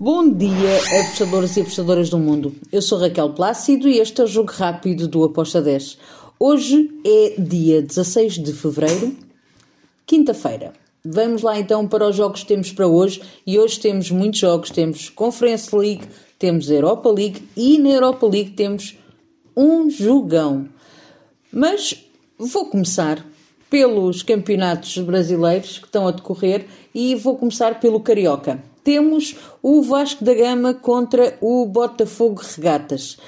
Bom dia, apostadores e apostadoras do mundo. Eu sou Raquel Plácido e este é o Jogo Rápido do Aposta 10. Hoje é dia 16 de fevereiro, quinta-feira. Vamos lá então para os jogos que temos para hoje e hoje temos muitos jogos. Temos Conference League, temos Europa League e na Europa League temos um jogão. Mas vou começar pelos campeonatos brasileiros que estão a decorrer e vou começar pelo Carioca temos o Vasco da Gama contra o Botafogo Regatas.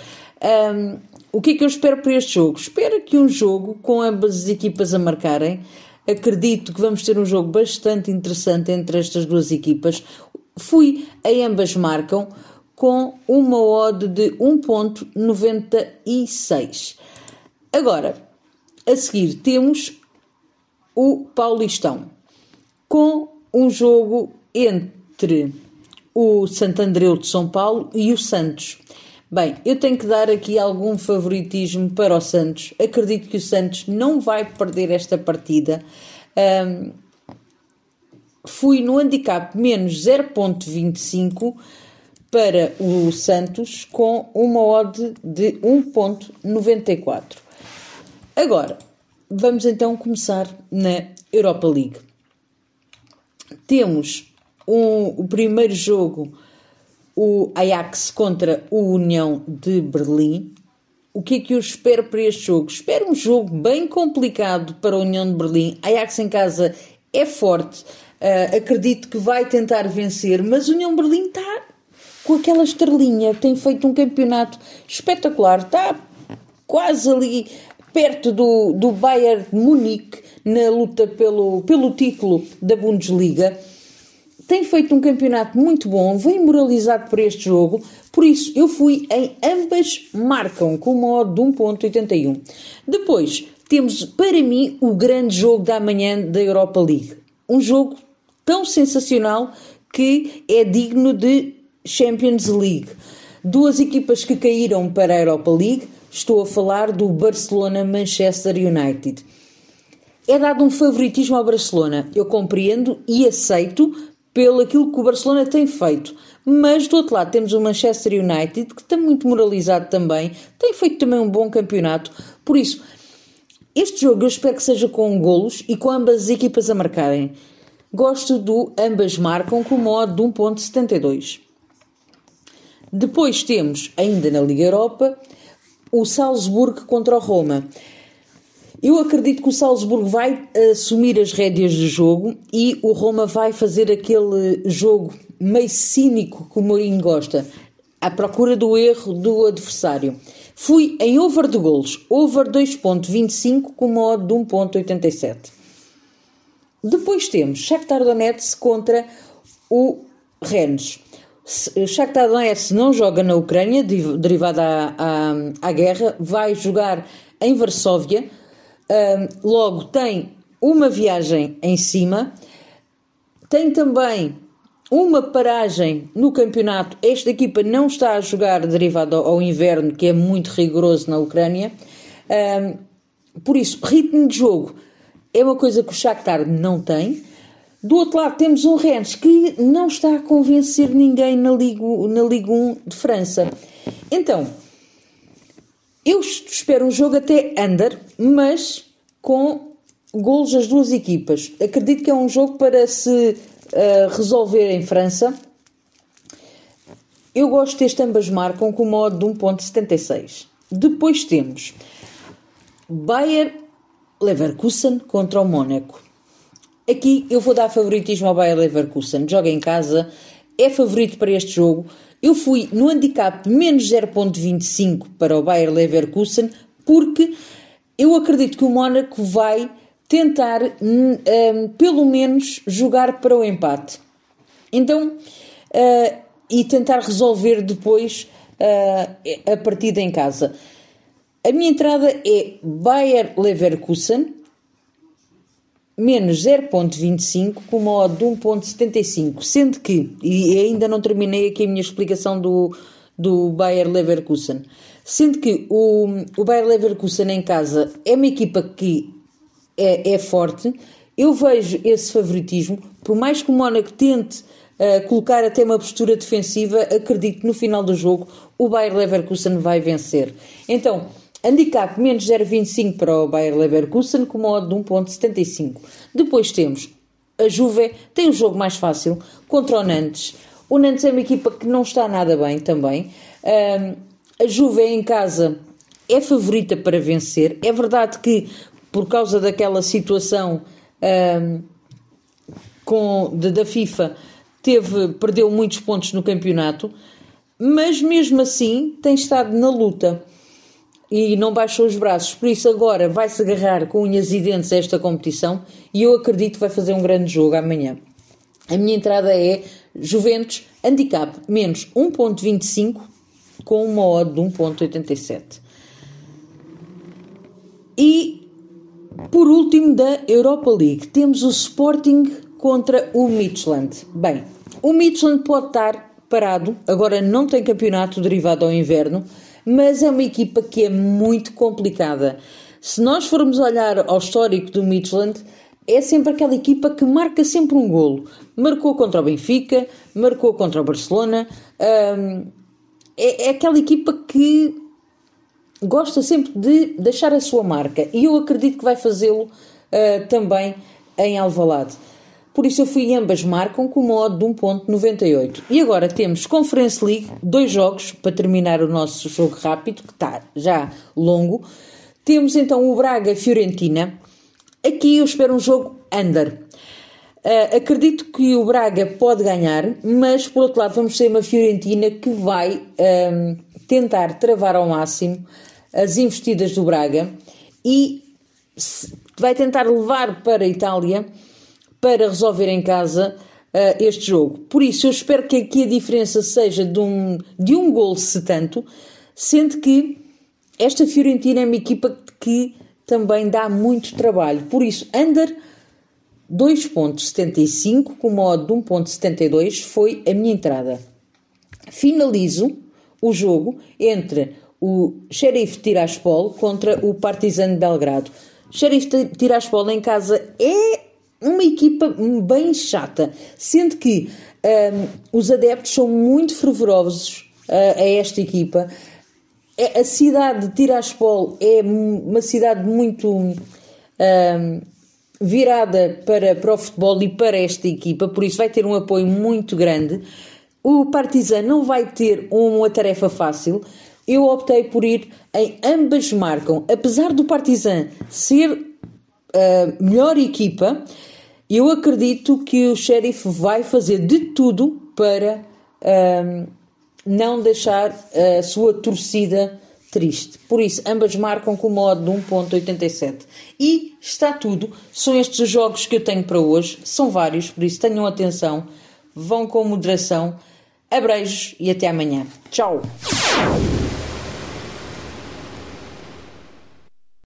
Um, o que é que eu espero para este jogo? Espero que um jogo com ambas as equipas a marcarem. Acredito que vamos ter um jogo bastante interessante entre estas duas equipas. Fui a ambas marcam com uma odd de 1.96. Agora, a seguir temos o Paulistão com um jogo entre entre o Santo Andreu de São Paulo e o Santos. Bem, eu tenho que dar aqui algum favoritismo para o Santos. Acredito que o Santos não vai perder esta partida. Um, fui no handicap menos 0.25 para o Santos com uma odd de 1.94. Agora, vamos então começar na Europa League. Temos um, o primeiro jogo, o Ajax contra o União de Berlim. O que é que eu espero para este jogo? Espero um jogo bem complicado para a União de Berlim. Ajax em casa é forte, uh, acredito que vai tentar vencer, mas a União de Berlim está com aquela estrelinha, tem feito um campeonato espetacular, está quase ali perto do, do Bayern Munique na luta pelo, pelo título da Bundesliga tem feito um campeonato muito bom, vem moralizado por este jogo, por isso eu fui em ambas marcam com uma odd de 1.81. Depois temos para mim o grande jogo da manhã da Europa League. Um jogo tão sensacional que é digno de Champions League. Duas equipas que caíram para a Europa League, estou a falar do Barcelona-Manchester United. É dado um favoritismo ao Barcelona, eu compreendo e aceito, pelo aquilo que o Barcelona tem feito. Mas do outro lado temos o Manchester United, que está muito moralizado também, tem feito também um bom campeonato. Por isso, este jogo eu espero que seja com golos e com ambas as equipas a marcarem. Gosto do ambas marcam com o modo de 1.72. Depois temos, ainda na Liga Europa, o Salzburgo contra o Roma. Eu acredito que o Salzburgo vai assumir as rédeas de jogo e o Roma vai fazer aquele jogo meio cínico que o Mourinho gosta, à procura do erro do adversário. Fui em over de golos, over 2.25 com modo de 1.87. Depois temos Shakhtar Donetsk contra o Rennes. Shakhtar Donetsk não joga na Ucrânia, derivada à, à, à guerra, vai jogar em Varsóvia, logo, tem uma viagem em cima, tem também uma paragem no campeonato. Esta equipa não está a jogar derivado ao inverno, que é muito rigoroso na Ucrânia. Um, por isso, ritmo de jogo é uma coisa que o Shakhtar não tem. Do outro lado, temos um Rennes que não está a convencer ninguém na Liga, na Liga 1 de França. Então, eu espero um jogo até under, mas com golos das duas equipas. Acredito que é um jogo para se uh, resolver em França. Eu gosto deste ambas marcam com modo de 1.76. Depois temos Bayer Leverkusen contra o Mónaco. Aqui eu vou dar favoritismo ao Bayer Leverkusen. Joga em casa, é favorito para este jogo. Eu fui no handicap menos 0.25 para o Bayer Leverkusen porque eu acredito que o Mónaco vai tentar, um, hum, pelo menos, jogar para o empate. Então, uh, e tentar resolver depois uh, a partida em casa. A minha entrada é Bayer Leverkusen menos 0.25 com uma odd de 1.75, sendo que, e ainda não terminei aqui a minha explicação do, do Bayer Leverkusen, sendo que o, o Bayer Leverkusen em casa é uma equipa que é, é forte, eu vejo esse favoritismo, por mais que o Mónaco tente uh, colocar até uma postura defensiva, acredito que no final do jogo o Bayer Leverkusen vai vencer. Então, handicap menos 0,25 para o Bayer Leverkusen com modo de 1,75. Depois temos a Juve, tem um jogo mais fácil contra o Nantes. O Nantes é uma equipa que não está nada bem também. Uh, a Juve em casa é favorita para vencer. É verdade que por causa daquela situação uh, com, de, da FIFA teve, perdeu muitos pontos no campeonato, mas mesmo assim tem estado na luta e não baixou os braços. Por isso, agora vai-se agarrar com unhas e dentes a esta competição e eu acredito que vai fazer um grande jogo amanhã. A minha entrada é Juventus, handicap menos 1,25 com uma odd de 1,87. E por último, da Europa League, temos o Sporting contra o Midland. Bem, o Midland pode estar parado, agora não tem campeonato derivado ao inverno, mas é uma equipa que é muito complicada. Se nós formos olhar ao histórico do Midland, é sempre aquela equipa que marca sempre um golo. Marcou contra o Benfica, marcou contra o Barcelona. É, é aquela equipa que gosta sempre de deixar a sua marca e eu acredito que vai fazê-lo uh, também em Alvalade. Por isso eu fui ambas marcam com uma odd de 1.98. E agora temos Conference League, dois jogos para terminar o nosso jogo rápido, que está já longo. Temos então o Braga-Fiorentina. Aqui eu espero um jogo under. Uh, acredito que o Braga pode ganhar, mas por outro lado vamos ter uma Fiorentina que vai ehm, tentar travar ao máximo as investidas do Braga e vai tentar levar para a Itália para resolver em casa uh, este jogo. Por isso, eu espero que aqui a diferença seja de um, de um gol, se tanto, sendo que esta Fiorentina é uma equipa que também dá muito trabalho. Por isso, under 2.75 com modo de 1.72 foi a minha entrada. Finalizo o jogo entre o Sheriff Tiraspol contra o Partizan de Belgrado. Sheriff Tiraspol em casa é uma equipa bem chata, sendo que um, os adeptos são muito fervorosos uh, a esta equipa. É, a cidade de Tiraspol é uma cidade muito um, virada para, para o futebol e para esta equipa, por isso vai ter um apoio muito grande. O Partizan não vai ter uma tarefa fácil, eu optei por ir em ambas marcam. Apesar do Partizan ser melhor equipa, eu acredito que o Sheriff vai fazer de tudo para uh, não deixar a sua torcida triste. Por isso, ambas marcam com o modo de 1.87. E está tudo. São estes os jogos que eu tenho para hoje. São vários, por isso tenham atenção. Vão com moderação. Abreijos e até amanhã. Tchau!